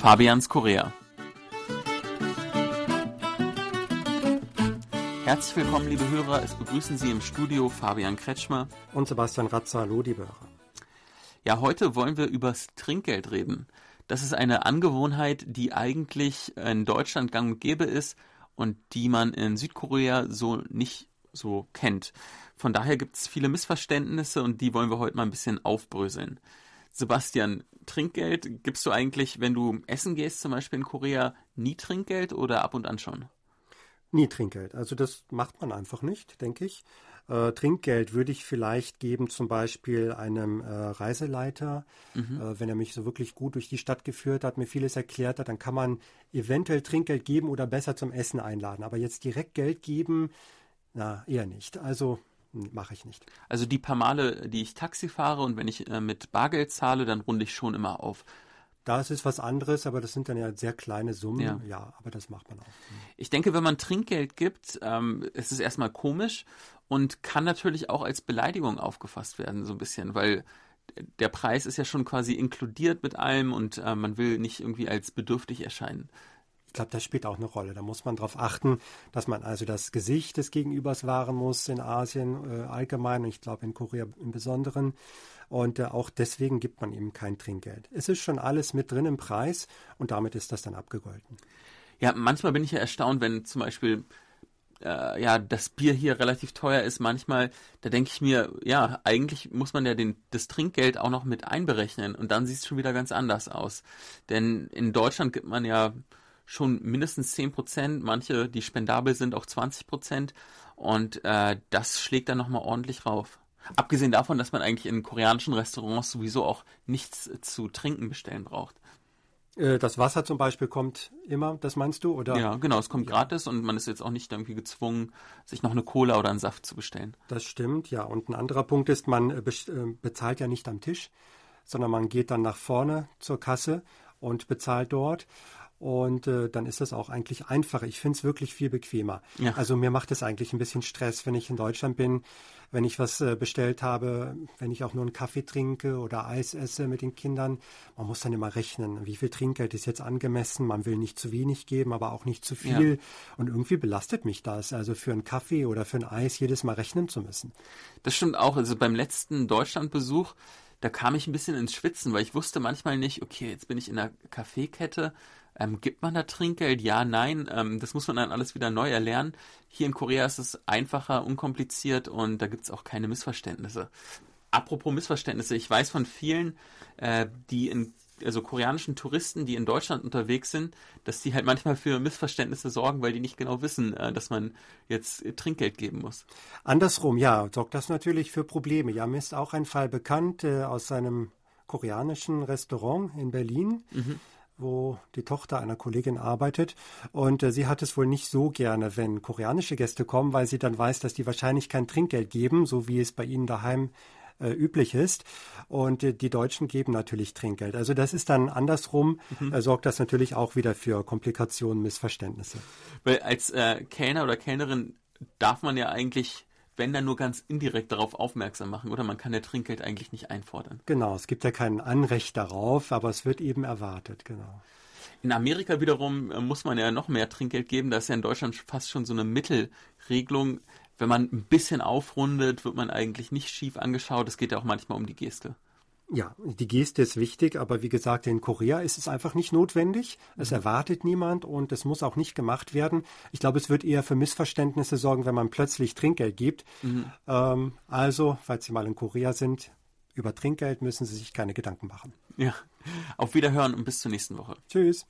Fabians Korea. Herzlich willkommen, liebe Hörer. Es begrüßen Sie im Studio Fabian Kretschmer und Sebastian Ratzer. Hallo, liebe Hörer. Ja, heute wollen wir übers Trinkgeld reden. Das ist eine Angewohnheit, die eigentlich in Deutschland gang und gäbe ist und die man in Südkorea so nicht so kennt. Von daher gibt es viele Missverständnisse und die wollen wir heute mal ein bisschen aufbröseln. Sebastian, Trinkgeld gibst du eigentlich, wenn du essen gehst, zum Beispiel in Korea, nie Trinkgeld oder ab und an schon? Nie Trinkgeld. Also das macht man einfach nicht, denke ich. Äh, Trinkgeld würde ich vielleicht geben, zum Beispiel einem äh, Reiseleiter, mhm. äh, wenn er mich so wirklich gut durch die Stadt geführt hat, mir vieles erklärt hat, dann kann man eventuell Trinkgeld geben oder besser zum Essen einladen. Aber jetzt direkt Geld geben, na, eher nicht. Also mache ich nicht. Also die paar Male, die ich Taxi fahre und wenn ich äh, mit Bargeld zahle, dann runde ich schon immer auf. Das ist was anderes, aber das sind dann ja sehr kleine Summen. Ja, ja aber das macht man auch. Ich denke, wenn man Trinkgeld gibt, ähm, es ist erstmal komisch und kann natürlich auch als Beleidigung aufgefasst werden, so ein bisschen, weil der Preis ist ja schon quasi inkludiert mit allem und äh, man will nicht irgendwie als bedürftig erscheinen. Ich glaube, das spielt auch eine Rolle. Da muss man darauf achten, dass man also das Gesicht des Gegenübers wahren muss in Asien äh, allgemein und ich glaube in Korea im Besonderen. Und äh, auch deswegen gibt man eben kein Trinkgeld. Es ist schon alles mit drin im Preis und damit ist das dann abgegolten. Ja, manchmal bin ich ja erstaunt, wenn zum Beispiel äh, ja, das Bier hier relativ teuer ist, manchmal, da denke ich mir, ja, eigentlich muss man ja den, das Trinkgeld auch noch mit einberechnen und dann sieht es schon wieder ganz anders aus. Denn in Deutschland gibt man ja schon mindestens 10 Prozent, manche, die spendabel sind, auch 20 Prozent und äh, das schlägt dann nochmal ordentlich rauf. Abgesehen davon, dass man eigentlich in koreanischen Restaurants sowieso auch nichts zu trinken bestellen braucht. Äh, das Wasser zum Beispiel kommt immer, das meinst du? Oder? Ja, genau, es kommt ja. gratis und man ist jetzt auch nicht irgendwie gezwungen, sich noch eine Cola oder einen Saft zu bestellen. Das stimmt, ja. Und ein anderer Punkt ist, man äh, äh, bezahlt ja nicht am Tisch, sondern man geht dann nach vorne zur Kasse und bezahlt dort. Und äh, dann ist das auch eigentlich einfacher. Ich finde es wirklich viel bequemer. Ja. Also mir macht es eigentlich ein bisschen Stress, wenn ich in Deutschland bin, wenn ich was äh, bestellt habe, wenn ich auch nur einen Kaffee trinke oder Eis esse mit den Kindern. Man muss dann immer rechnen, wie viel Trinkgeld ist jetzt angemessen. Man will nicht zu wenig geben, aber auch nicht zu viel. Ja. Und irgendwie belastet mich das, also für einen Kaffee oder für ein Eis jedes Mal rechnen zu müssen. Das stimmt auch. Also beim letzten Deutschlandbesuch da kam ich ein bisschen ins Schwitzen, weil ich wusste manchmal nicht, okay, jetzt bin ich in einer Kaffeekette, ähm, gibt man da Trinkgeld? Ja, nein. Ähm, das muss man dann alles wieder neu erlernen. Hier in Korea ist es einfacher, unkompliziert und da gibt es auch keine Missverständnisse. Apropos Missverständnisse, ich weiß von vielen, äh, die in also koreanischen Touristen, die in Deutschland unterwegs sind, dass die halt manchmal für Missverständnisse sorgen, weil die nicht genau wissen, äh, dass man jetzt Trinkgeld geben muss. Andersrum, ja, sorgt das natürlich für Probleme. Ja, mir ist auch ein Fall bekannt äh, aus einem koreanischen Restaurant in Berlin. Mhm wo die Tochter einer Kollegin arbeitet. Und äh, sie hat es wohl nicht so gerne, wenn koreanische Gäste kommen, weil sie dann weiß, dass die wahrscheinlich kein Trinkgeld geben, so wie es bei ihnen daheim äh, üblich ist. Und äh, die Deutschen geben natürlich Trinkgeld. Also das ist dann andersrum, mhm. äh, sorgt das natürlich auch wieder für Komplikationen, Missverständnisse. Weil als äh, Kellner oder Kellnerin darf man ja eigentlich wenn dann nur ganz indirekt darauf aufmerksam machen, oder man kann ja Trinkgeld eigentlich nicht einfordern. Genau, es gibt ja kein Anrecht darauf, aber es wird eben erwartet, genau. In Amerika wiederum äh, muss man ja noch mehr Trinkgeld geben. Da ist ja in Deutschland fast schon so eine Mittelregelung. Wenn man ein bisschen aufrundet, wird man eigentlich nicht schief angeschaut. Es geht ja auch manchmal um die Geste. Ja, die Geste ist wichtig, aber wie gesagt, in Korea ist es einfach nicht notwendig. Es mhm. erwartet niemand und es muss auch nicht gemacht werden. Ich glaube, es wird eher für Missverständnisse sorgen, wenn man plötzlich Trinkgeld gibt. Mhm. Ähm, also, falls Sie mal in Korea sind, über Trinkgeld müssen Sie sich keine Gedanken machen. Ja, auf Wiederhören und bis zur nächsten Woche. Tschüss.